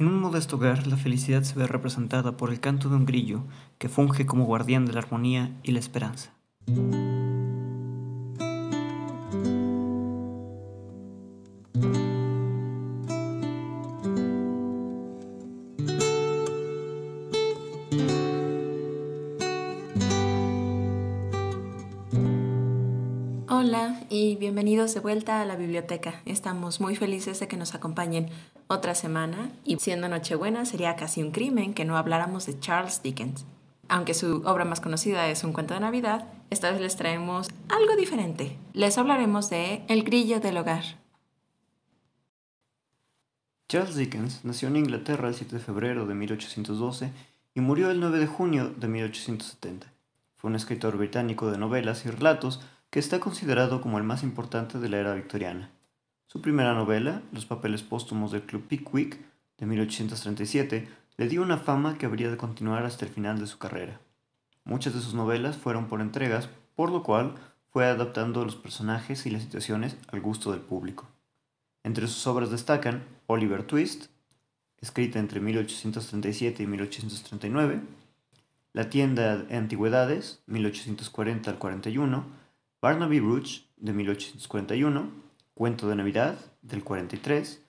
En un modesto hogar, la felicidad se ve representada por el canto de un grillo que funge como guardián de la armonía y la esperanza. De vuelta a la biblioteca. Estamos muy felices de que nos acompañen otra semana y siendo Nochebuena sería casi un crimen que no habláramos de Charles Dickens. Aunque su obra más conocida es un cuento de Navidad, esta vez les traemos algo diferente. Les hablaremos de El grillo del hogar. Charles Dickens nació en Inglaterra el 7 de febrero de 1812 y murió el 9 de junio de 1870. Fue un escritor británico de novelas y relatos que está considerado como el más importante de la era victoriana. Su primera novela, Los papeles póstumos del Club Pickwick, de 1837, le dio una fama que habría de continuar hasta el final de su carrera. Muchas de sus novelas fueron por entregas, por lo cual fue adaptando los personajes y las situaciones al gusto del público. Entre sus obras destacan Oliver Twist, escrita entre 1837 y 1839, La tienda de antigüedades, 1840 al 41, Barnaby Rudge, de 1841, Cuento de Navidad, del 43,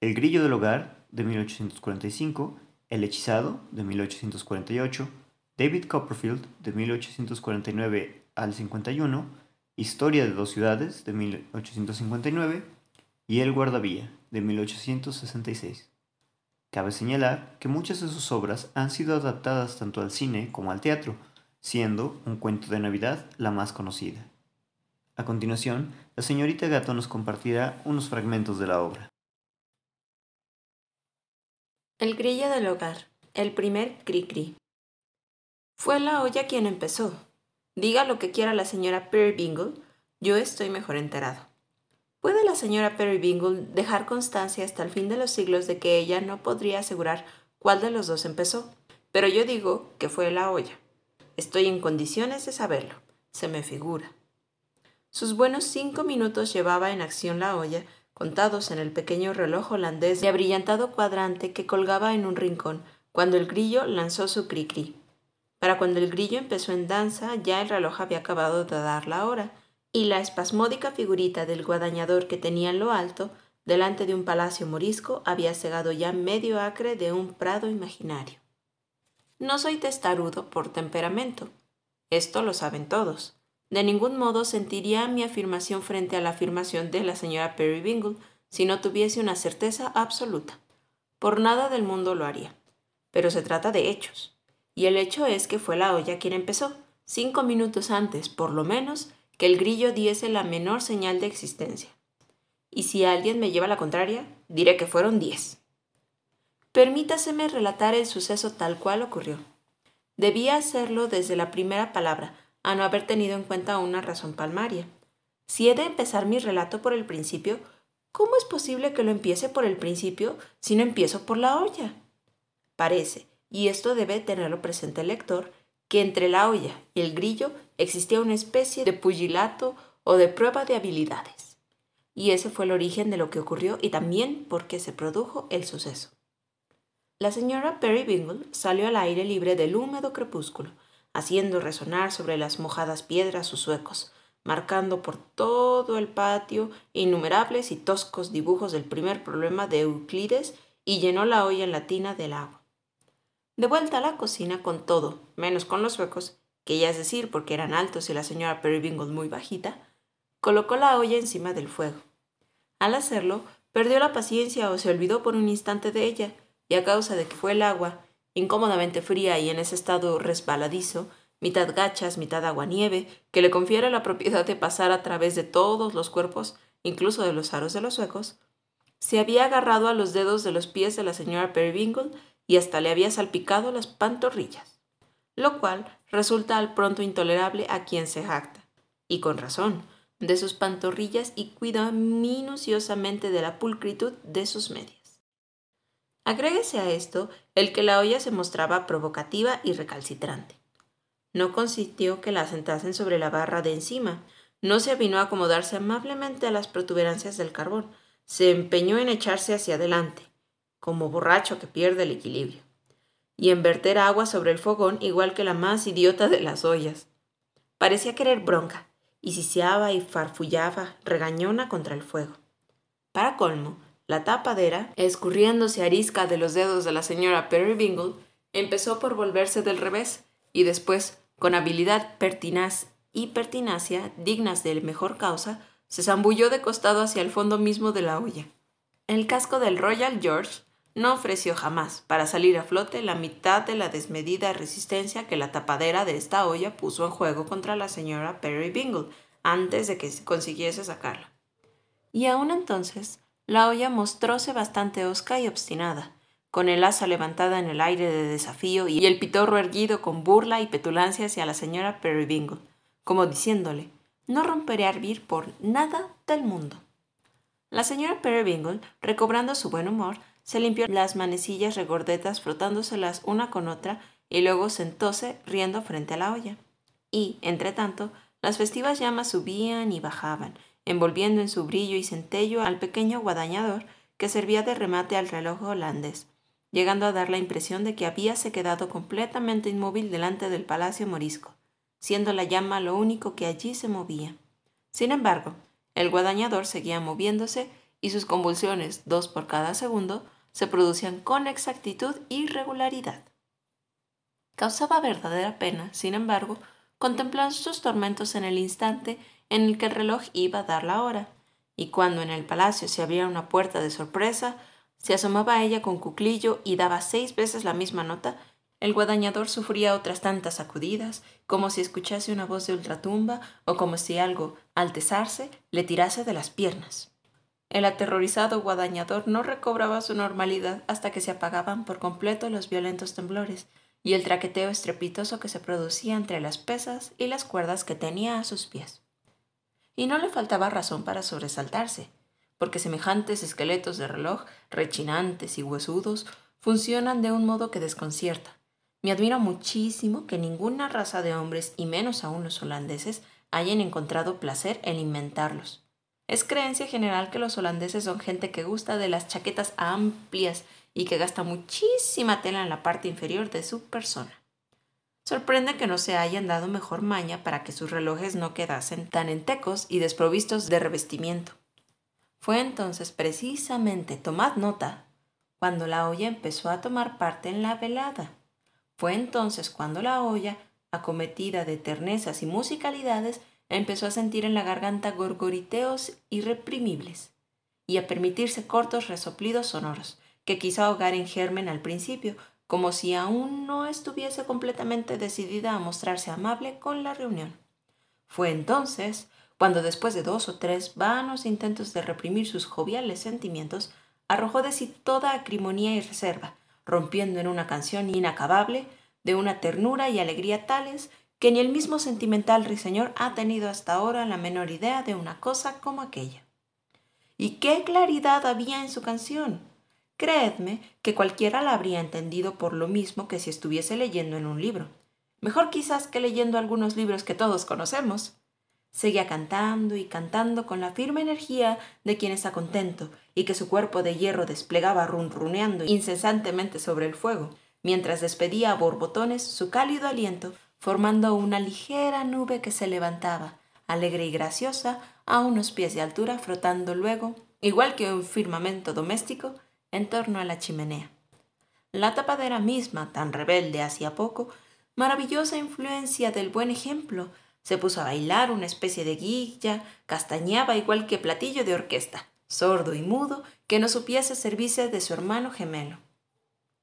El Grillo del Hogar, de 1845, El Hechizado, de 1848, David Copperfield, de 1849 al 51, Historia de dos ciudades, de 1859, y El Guardavía, de 1866. Cabe señalar que muchas de sus obras han sido adaptadas tanto al cine como al teatro, siendo Un cuento de Navidad la más conocida. A continuación, la señorita Gato nos compartirá unos fragmentos de la obra. El grillo del hogar, el primer cri-cri. Fue la olla quien empezó. Diga lo que quiera la señora Bingle, yo estoy mejor enterado. ¿Puede la señora Bingle dejar constancia hasta el fin de los siglos de que ella no podría asegurar cuál de los dos empezó? Pero yo digo que fue la olla. Estoy en condiciones de saberlo. Se me figura. Sus buenos cinco minutos llevaba en acción la olla, contados en el pequeño reloj holandés de abrillantado cuadrante que colgaba en un rincón, cuando el grillo lanzó su cri-cri. Para cuando el grillo empezó en danza, ya el reloj había acabado de dar la hora, y la espasmódica figurita del guadañador que tenía en lo alto, delante de un palacio morisco, había cegado ya medio acre de un prado imaginario. No soy testarudo por temperamento. Esto lo saben todos. De ningún modo sentiría mi afirmación frente a la afirmación de la señora Perry Bingle si no tuviese una certeza absoluta. Por nada del mundo lo haría. Pero se trata de hechos. Y el hecho es que fue la olla quien empezó, cinco minutos antes, por lo menos, que el grillo diese la menor señal de existencia. Y si alguien me lleva la contraria, diré que fueron diez. Permítaseme relatar el suceso tal cual ocurrió. Debía hacerlo desde la primera palabra, a no haber tenido en cuenta una razón palmaria. Si he de empezar mi relato por el principio, ¿cómo es posible que lo empiece por el principio si no empiezo por la olla? Parece, y esto debe tenerlo presente el lector, que entre la olla y el grillo existía una especie de pugilato o de prueba de habilidades. Y ese fue el origen de lo que ocurrió y también por qué se produjo el suceso. La señora Perry Bingle salió al aire libre del húmedo crepúsculo, haciendo resonar sobre las mojadas piedras sus huecos, marcando por todo el patio innumerables y toscos dibujos del primer problema de Euclides y llenó la olla en la tina del agua. De vuelta a la cocina con todo, menos con los huecos, que ya es decir porque eran altos y la señora Periwinkle muy bajita, colocó la olla encima del fuego. Al hacerlo, perdió la paciencia o se olvidó por un instante de ella, y a causa de que fue el agua incómodamente fría y en ese estado resbaladizo, mitad gachas, mitad agua-nieve, que le confiere la propiedad de pasar a través de todos los cuerpos, incluso de los aros de los suecos, se había agarrado a los dedos de los pies de la señora Periwinkle y hasta le había salpicado las pantorrillas, lo cual resulta al pronto intolerable a quien se jacta, y con razón, de sus pantorrillas y cuida minuciosamente de la pulcritud de sus medias. Agréguese a esto el que la olla se mostraba provocativa y recalcitrante. No consistió que la sentasen sobre la barra de encima, no se avinó a acomodarse amablemente a las protuberancias del carbón, se empeñó en echarse hacia adelante, como borracho que pierde el equilibrio, y en verter agua sobre el fogón igual que la más idiota de las ollas. Parecía querer bronca, y siseaba y farfullaba regañona contra el fuego. Para colmo, la tapadera, escurriéndose arisca de los dedos de la señora Bingle, empezó por volverse del revés, y después, con habilidad pertinaz y pertinacia dignas de mejor causa, se zambulló de costado hacia el fondo mismo de la olla. El casco del Royal George no ofreció jamás para salir a flote la mitad de la desmedida resistencia que la tapadera de esta olla puso en juego contra la señora Perry Bingle antes de que consiguiese sacarla. Y aún entonces, la olla mostróse bastante osca y obstinada, con el asa levantada en el aire de desafío y el pitorro erguido con burla y petulancia hacia la señora Perry Bingle, como diciéndole, no romperé a hervir por nada del mundo. La señora Peregrine, recobrando su buen humor, se limpió las manecillas regordetas frotándoselas una con otra y luego sentóse riendo frente a la olla. Y, entre tanto, las festivas llamas subían y bajaban, envolviendo en su brillo y centello al pequeño guadañador que servía de remate al reloj holandés, llegando a dar la impresión de que habíase quedado completamente inmóvil delante del palacio morisco, siendo la llama lo único que allí se movía. Sin embargo, el guadañador seguía moviéndose y sus convulsiones, dos por cada segundo, se producían con exactitud y regularidad. Causaba verdadera pena, sin embargo, contemplar sus tormentos en el instante en el que el reloj iba a dar la hora, y cuando en el palacio se abría una puerta de sorpresa, se asomaba a ella con cuclillo y daba seis veces la misma nota el guadañador sufría otras tantas sacudidas, como si escuchase una voz de ultratumba o como si algo, al tesarse, le tirase de las piernas. El aterrorizado guadañador no recobraba su normalidad hasta que se apagaban por completo los violentos temblores y el traqueteo estrepitoso que se producía entre las pesas y las cuerdas que tenía a sus pies. Y no le faltaba razón para sobresaltarse, porque semejantes esqueletos de reloj, rechinantes y huesudos, funcionan de un modo que desconcierta, me admira muchísimo que ninguna raza de hombres, y menos aún los holandeses, hayan encontrado placer en inventarlos. Es creencia general que los holandeses son gente que gusta de las chaquetas amplias y que gasta muchísima tela en la parte inferior de su persona. Sorprende que no se hayan dado mejor maña para que sus relojes no quedasen tan entecos y desprovistos de revestimiento. Fue entonces precisamente, tomad nota, cuando la olla empezó a tomar parte en la velada. Fue entonces cuando la olla, acometida de ternezas y musicalidades, empezó a sentir en la garganta gorgoriteos irreprimibles y a permitirse cortos resoplidos sonoros, que quizá ahogar en germen al principio, como si aún no estuviese completamente decidida a mostrarse amable con la reunión. Fue entonces cuando después de dos o tres vanos intentos de reprimir sus joviales sentimientos, arrojó de sí toda acrimonía y reserva, rompiendo en una canción inacabable de una ternura y alegría tales que ni el mismo sentimental ruiseñor ha tenido hasta ahora la menor idea de una cosa como aquella. ¿Y qué claridad había en su canción? Creedme que cualquiera la habría entendido por lo mismo que si estuviese leyendo en un libro. Mejor quizás que leyendo algunos libros que todos conocemos. Seguía cantando y cantando con la firme energía de quien está contento y que su cuerpo de hierro desplegaba runruneando incesantemente sobre el fuego, mientras despedía a borbotones su cálido aliento, formando una ligera nube que se levantaba, alegre y graciosa, a unos pies de altura, flotando luego, igual que un firmamento doméstico, en torno a la chimenea. La tapadera misma, tan rebelde hacía poco, maravillosa influencia del buen ejemplo, se puso a bailar una especie de guilla, castañaba igual que platillo de orquesta, sordo y mudo, que no supiese servirse de su hermano gemelo.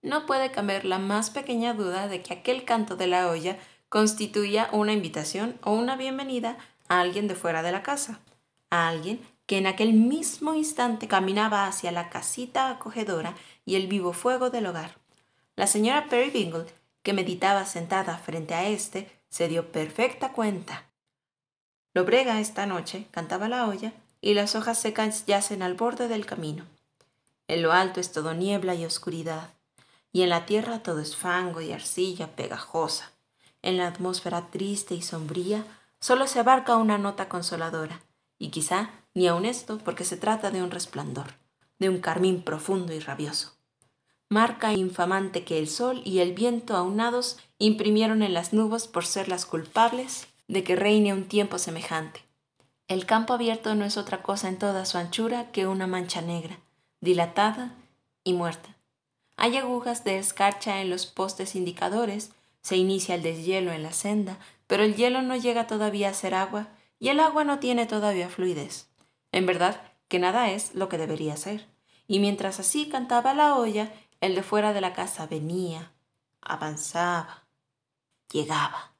No puede caber la más pequeña duda de que aquel canto de la olla constituía una invitación o una bienvenida a alguien de fuera de la casa, a alguien que en aquel mismo instante caminaba hacia la casita acogedora y el vivo fuego del hogar. La señora Perry Bingle, que meditaba sentada frente a éste, se dio perfecta cuenta. Lo brega esta noche, cantaba la olla, y las hojas secas yacen al borde del camino. En lo alto es todo niebla y oscuridad, y en la tierra todo es fango y arcilla pegajosa. En la atmósfera triste y sombría solo se abarca una nota consoladora, y quizá ni aun esto porque se trata de un resplandor, de un carmín profundo y rabioso. marca infamante que el sol y el viento aunados imprimieron en las nubes por ser las culpables de que reine un tiempo semejante. El campo abierto no es otra cosa en toda su anchura que una mancha negra, dilatada y muerta. Hay agujas de escarcha en los postes indicadores, se inicia el deshielo en la senda, pero el hielo no llega todavía a ser agua y el agua no tiene todavía fluidez. En verdad que nada es lo que debería ser. Y mientras así cantaba la olla, el de fuera de la casa venía, avanzaba, llegaba.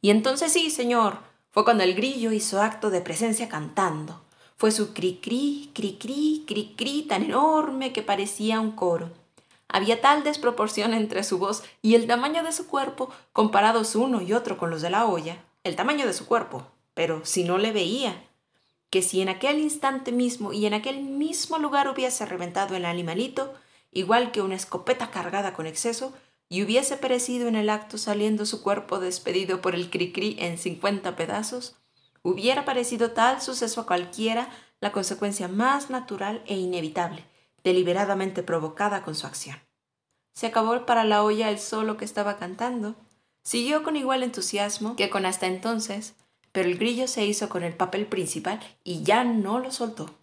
Y entonces sí, señor, fue cuando el grillo hizo acto de presencia cantando. Fue su cri-cri, cri-cri, cri-cri tan enorme que parecía un coro. Había tal desproporción entre su voz y el tamaño de su cuerpo, comparados uno y otro con los de la olla, el tamaño de su cuerpo, pero si no le veía, que si en aquel instante mismo y en aquel mismo lugar hubiese reventado el animalito, igual que una escopeta cargada con exceso, y hubiese perecido en el acto saliendo su cuerpo despedido por el cricri en cincuenta pedazos, hubiera parecido tal suceso a cualquiera la consecuencia más natural e inevitable, deliberadamente provocada con su acción. Se acabó para la olla el solo que estaba cantando. Siguió con igual entusiasmo que con hasta entonces, pero el grillo se hizo con el papel principal y ya no lo soltó.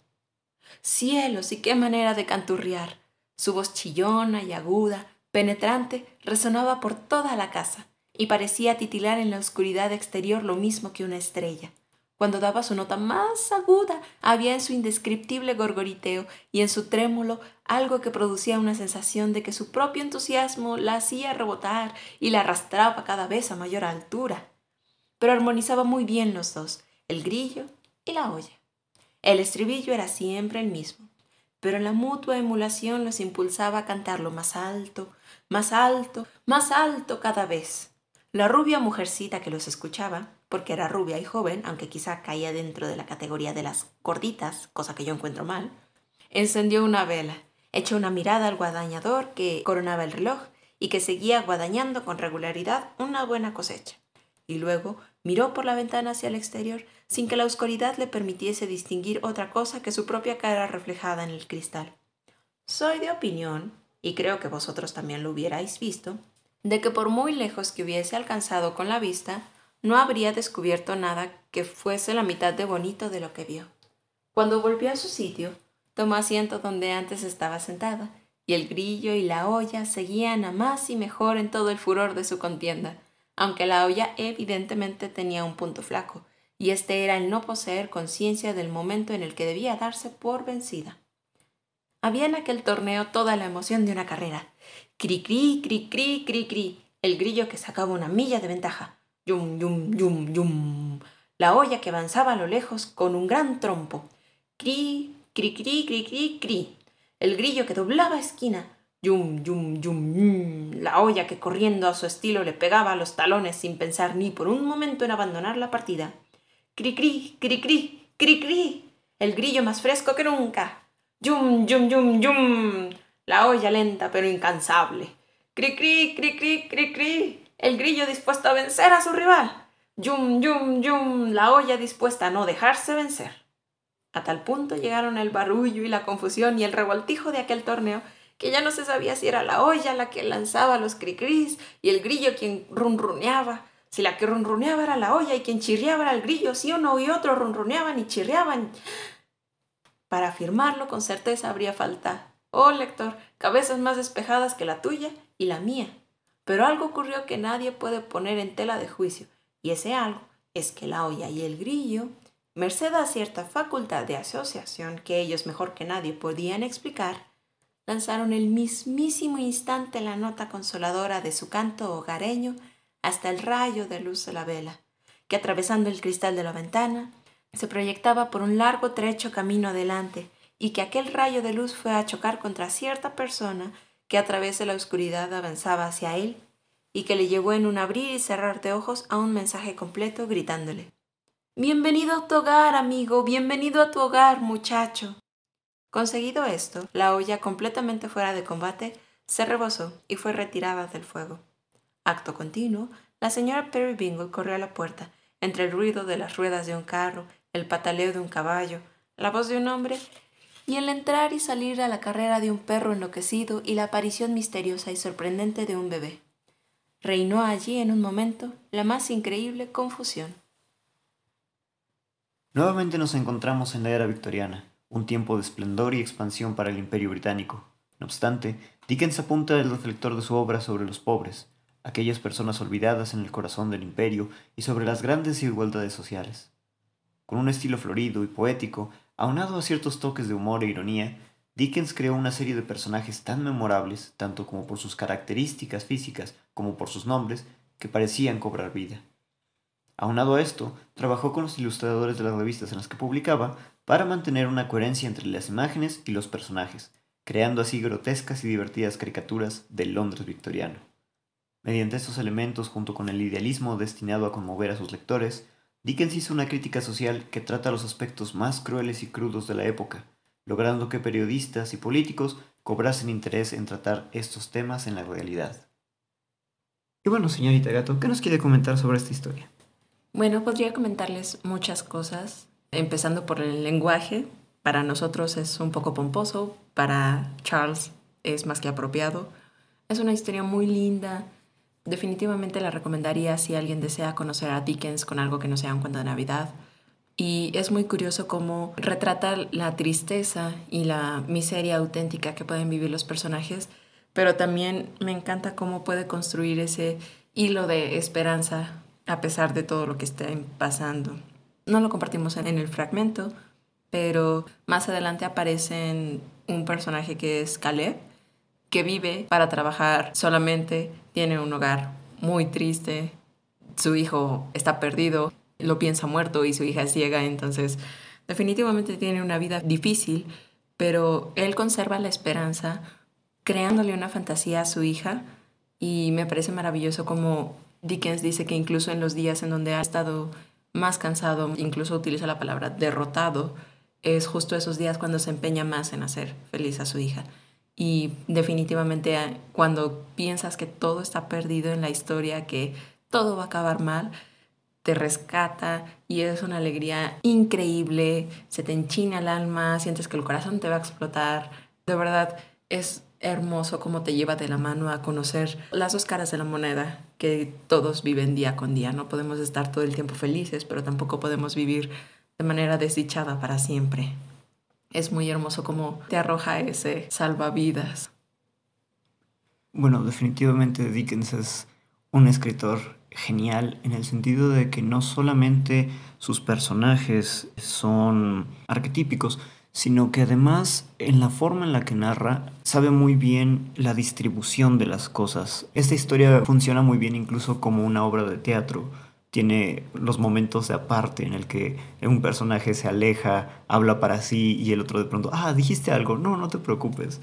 Cielos, y qué manera de canturriar. Su voz chillona y aguda, penetrante, resonaba por toda la casa y parecía titilar en la oscuridad exterior lo mismo que una estrella. Cuando daba su nota más aguda, había en su indescriptible gorgoriteo y en su trémulo algo que producía una sensación de que su propio entusiasmo la hacía rebotar y la arrastraba cada vez a mayor altura. Pero armonizaba muy bien los dos, el grillo y la olla. El estribillo era siempre el mismo, pero la mutua emulación los impulsaba a cantarlo más alto, más alto, más alto cada vez. La rubia mujercita que los escuchaba porque era rubia y joven, aunque quizá caía dentro de la categoría de las gorditas, cosa que yo encuentro mal, encendió una vela, echó una mirada al guadañador que coronaba el reloj y que seguía guadañando con regularidad una buena cosecha. Y luego miró por la ventana hacia el exterior sin que la oscuridad le permitiese distinguir otra cosa que su propia cara reflejada en el cristal. Soy de opinión, y creo que vosotros también lo hubierais visto, de que por muy lejos que hubiese alcanzado con la vista, no habría descubierto nada que fuese la mitad de bonito de lo que vio. Cuando volvió a su sitio, tomó asiento donde antes estaba sentada, y el grillo y la olla seguían a más y mejor en todo el furor de su contienda, aunque la olla evidentemente tenía un punto flaco, y este era el no poseer conciencia del momento en el que debía darse por vencida. Había en aquel torneo toda la emoción de una carrera. Cri cri, cri cri, cri cri, el grillo que sacaba una milla de ventaja, yum, yum, yum, yum. La olla que avanzaba a lo lejos con un gran trompo. Cri, cri, cri, cri, cri, cri. El grillo que doblaba esquina. Yum, yum, yum, yum. La olla que corriendo a su estilo le pegaba a los talones sin pensar ni por un momento en abandonar la partida. Cri, cri, cri, cri, cri, cri. El grillo más fresco que nunca. Yum, yum, yum, yum. La olla lenta pero incansable. Cri, cri, cri, cri, cri, cri el grillo dispuesto a vencer a su rival. Yum, yum, yum, la olla dispuesta a no dejarse vencer. A tal punto llegaron el barullo y la confusión y el revoltijo de aquel torneo que ya no se sabía si era la olla la que lanzaba los cricris y el grillo quien runruneaba, si la que runruneaba era la olla y quien chirriaba era el grillo, si uno y otro runruneaban y chirriaban. Para afirmarlo con certeza habría falta, oh lector, cabezas más despejadas que la tuya y la mía. Pero algo ocurrió que nadie puede poner en tela de juicio, y ese algo es que la olla y el grillo, merced a cierta facultad de asociación que ellos mejor que nadie podían explicar, lanzaron el mismísimo instante la nota consoladora de su canto hogareño hasta el rayo de luz de la vela, que atravesando el cristal de la ventana, se proyectaba por un largo trecho camino adelante, y que aquel rayo de luz fue a chocar contra cierta persona que a través de la oscuridad avanzaba hacia él y que le llevó en un abrir y cerrar de ojos a un mensaje completo gritándole Bienvenido a tu hogar, amigo, bienvenido a tu hogar, muchacho. Conseguido esto, la olla completamente fuera de combate se rebosó y fue retirada del fuego. Acto continuo, la señora Perry Bingle corrió a la puerta, entre el ruido de las ruedas de un carro, el pataleo de un caballo, la voz de un hombre y el entrar y salir a la carrera de un perro enloquecido y la aparición misteriosa y sorprendente de un bebé. Reinó allí en un momento la más increíble confusión. Nuevamente nos encontramos en la era victoriana, un tiempo de esplendor y expansión para el imperio británico. No obstante, Dickens apunta el reflector de su obra sobre los pobres, aquellas personas olvidadas en el corazón del imperio y sobre las grandes desigualdades sociales. Con un estilo florido y poético, aunado a ciertos toques de humor e ironía, Dickens creó una serie de personajes tan memorables, tanto como por sus características físicas como por sus nombres, que parecían cobrar vida. Aunado a esto, trabajó con los ilustradores de las revistas en las que publicaba para mantener una coherencia entre las imágenes y los personajes, creando así grotescas y divertidas caricaturas del Londres victoriano. Mediante estos elementos, junto con el idealismo destinado a conmover a sus lectores, Dickens hizo una crítica social que trata los aspectos más crueles y crudos de la época, logrando que periodistas y políticos cobrasen interés en tratar estos temas en la realidad. Y bueno, señorita Gato, ¿qué nos quiere comentar sobre esta historia? Bueno, podría comentarles muchas cosas, empezando por el lenguaje. Para nosotros es un poco pomposo, para Charles es más que apropiado. Es una historia muy linda, definitivamente la recomendaría si alguien desea conocer a Dickens con algo que no sea un cuento de Navidad. Y es muy curioso cómo retrata la tristeza y la miseria auténtica que pueden vivir los personajes, pero también me encanta cómo puede construir ese hilo de esperanza a pesar de todo lo que está pasando. No lo compartimos en el fragmento, pero más adelante aparece un personaje que es Caleb, que vive para trabajar solamente, tiene un hogar muy triste, su hijo está perdido, lo piensa muerto y su hija es ciega, entonces definitivamente tiene una vida difícil, pero él conserva la esperanza creándole una fantasía a su hija y me parece maravilloso como Dickens dice que incluso en los días en donde ha estado más cansado, incluso utiliza la palabra derrotado, es justo esos días cuando se empeña más en hacer feliz a su hija. Y definitivamente ah, cuando piensas que todo está perdido en la historia, que todo va a acabar mal, te rescata y es una alegría increíble, se te enchina el alma, sientes que el corazón te va a explotar. De verdad, es hermoso cómo te lleva de la mano a conocer las dos caras de la moneda que todos viven día con día. No podemos estar todo el tiempo felices, pero tampoco podemos vivir de manera desdichada para siempre es muy hermoso como te arroja ese salvavidas. Bueno, definitivamente Dickens es un escritor genial en el sentido de que no solamente sus personajes son arquetípicos, sino que además en la forma en la que narra sabe muy bien la distribución de las cosas. Esta historia funciona muy bien incluso como una obra de teatro tiene los momentos de aparte en el que un personaje se aleja, habla para sí y el otro de pronto, ah, dijiste algo, no, no te preocupes.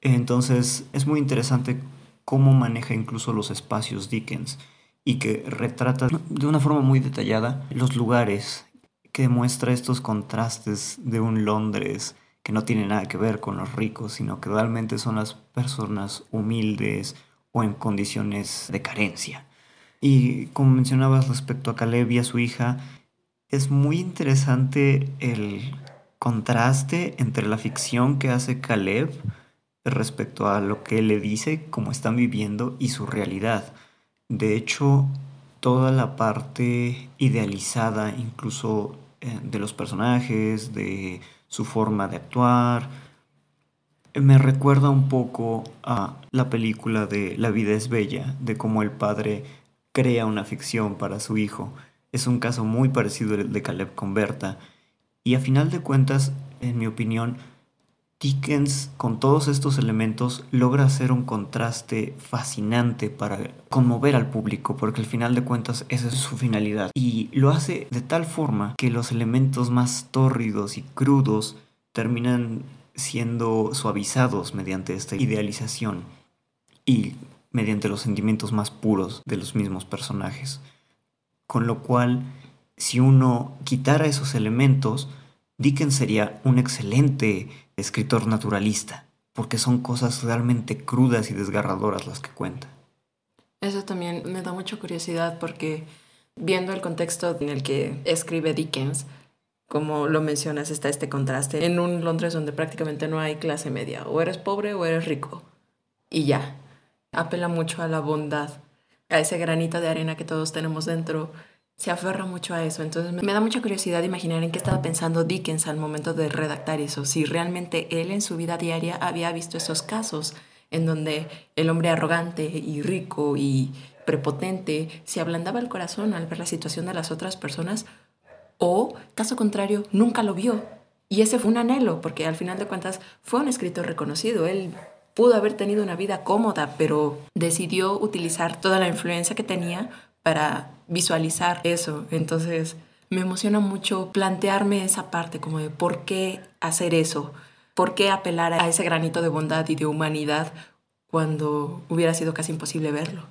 Entonces es muy interesante cómo maneja incluso los espacios Dickens y que retrata de una forma muy detallada los lugares, que demuestra estos contrastes de un Londres que no tiene nada que ver con los ricos, sino que realmente son las personas humildes o en condiciones de carencia. Y como mencionabas respecto a Caleb y a su hija, es muy interesante el contraste entre la ficción que hace Caleb respecto a lo que le dice, cómo están viviendo y su realidad. De hecho, toda la parte idealizada, incluso eh, de los personajes, de su forma de actuar, me recuerda un poco a la película de La vida es bella, de cómo el padre crea una ficción para su hijo. Es un caso muy parecido al de Caleb con Berta. Y a final de cuentas, en mi opinión, Dickens con todos estos elementos logra hacer un contraste fascinante para conmover al público, porque al final de cuentas esa es su finalidad. Y lo hace de tal forma que los elementos más tórridos y crudos terminan siendo suavizados mediante esta idealización. Y mediante los sentimientos más puros de los mismos personajes. Con lo cual, si uno quitara esos elementos, Dickens sería un excelente escritor naturalista, porque son cosas realmente crudas y desgarradoras las que cuenta. Eso también me da mucha curiosidad porque viendo el contexto en el que escribe Dickens, como lo mencionas, está este contraste en un Londres donde prácticamente no hay clase media, o eres pobre o eres rico, y ya. Apela mucho a la bondad, a ese granito de arena que todos tenemos dentro, se aferra mucho a eso. Entonces me da mucha curiosidad imaginar en qué estaba pensando Dickens al momento de redactar eso, si realmente él en su vida diaria había visto esos casos en donde el hombre arrogante y rico y prepotente se ablandaba el corazón al ver la situación de las otras personas o, caso contrario, nunca lo vio. Y ese fue un anhelo, porque al final de cuentas fue un escritor reconocido. Él pudo haber tenido una vida cómoda, pero decidió utilizar toda la influencia que tenía para visualizar eso. Entonces me emociona mucho plantearme esa parte, como de por qué hacer eso, por qué apelar a ese granito de bondad y de humanidad cuando hubiera sido casi imposible verlo.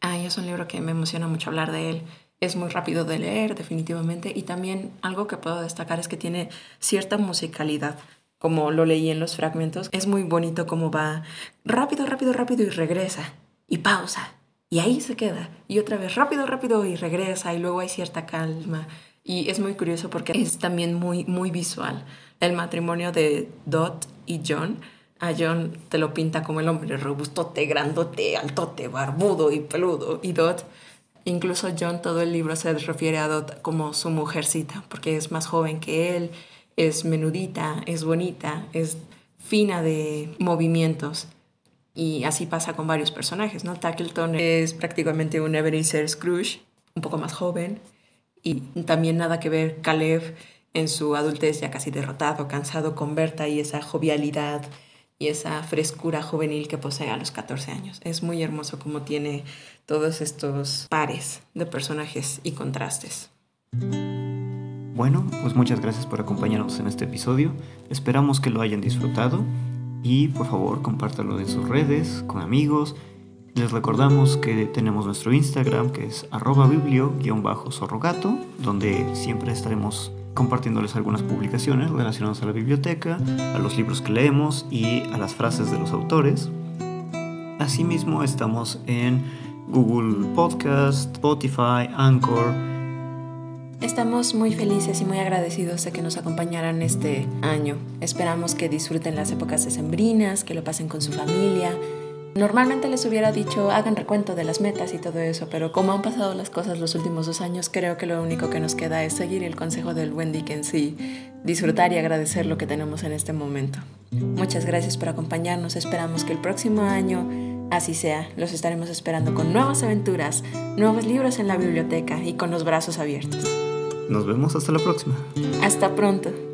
Ay, es un libro que me emociona mucho hablar de él. Es muy rápido de leer, definitivamente, y también algo que puedo destacar es que tiene cierta musicalidad. Como lo leí en los fragmentos, es muy bonito cómo va rápido, rápido, rápido y regresa, y pausa, y ahí se queda, y otra vez rápido, rápido y regresa, y luego hay cierta calma. Y es muy curioso porque es también muy, muy visual. El matrimonio de Dot y John a John te lo pinta como el hombre robustote, grandote, altote, barbudo y peludo. Y Dot, incluso John todo el libro se refiere a Dot como su mujercita, porque es más joven que él, es menudita, es bonita, es fina de movimientos. Y así pasa con varios personajes, ¿no? Tackleton es prácticamente un Ebenezer Scrooge, un poco más joven. Y también nada que ver Caleb en su adultez ya casi derrotado, cansado con Berta y esa jovialidad y esa frescura juvenil que posee a los 14 años. Es muy hermoso como tiene todos estos pares de personajes y contrastes. Bueno, pues muchas gracias por acompañarnos en este episodio. Esperamos que lo hayan disfrutado y por favor compártalo en sus redes, con amigos. Les recordamos que tenemos nuestro Instagram que es arroba biblio-zorrogato, donde siempre estaremos compartiéndoles algunas publicaciones relacionadas a la biblioteca, a los libros que leemos y a las frases de los autores. Asimismo estamos en Google Podcast, Spotify, Anchor. Estamos muy felices y muy agradecidos de que nos acompañaran este año. Esperamos que disfruten las épocas decembrinas, que lo pasen con su familia, Normalmente les hubiera dicho hagan recuento de las metas y todo eso, pero como han pasado las cosas los últimos dos años, creo que lo único que nos queda es seguir el consejo del buen Dickens y disfrutar y agradecer lo que tenemos en este momento. Muchas gracias por acompañarnos, esperamos que el próximo año así sea, los estaremos esperando con nuevas aventuras, nuevos libros en la biblioteca y con los brazos abiertos. Nos vemos hasta la próxima. Hasta pronto.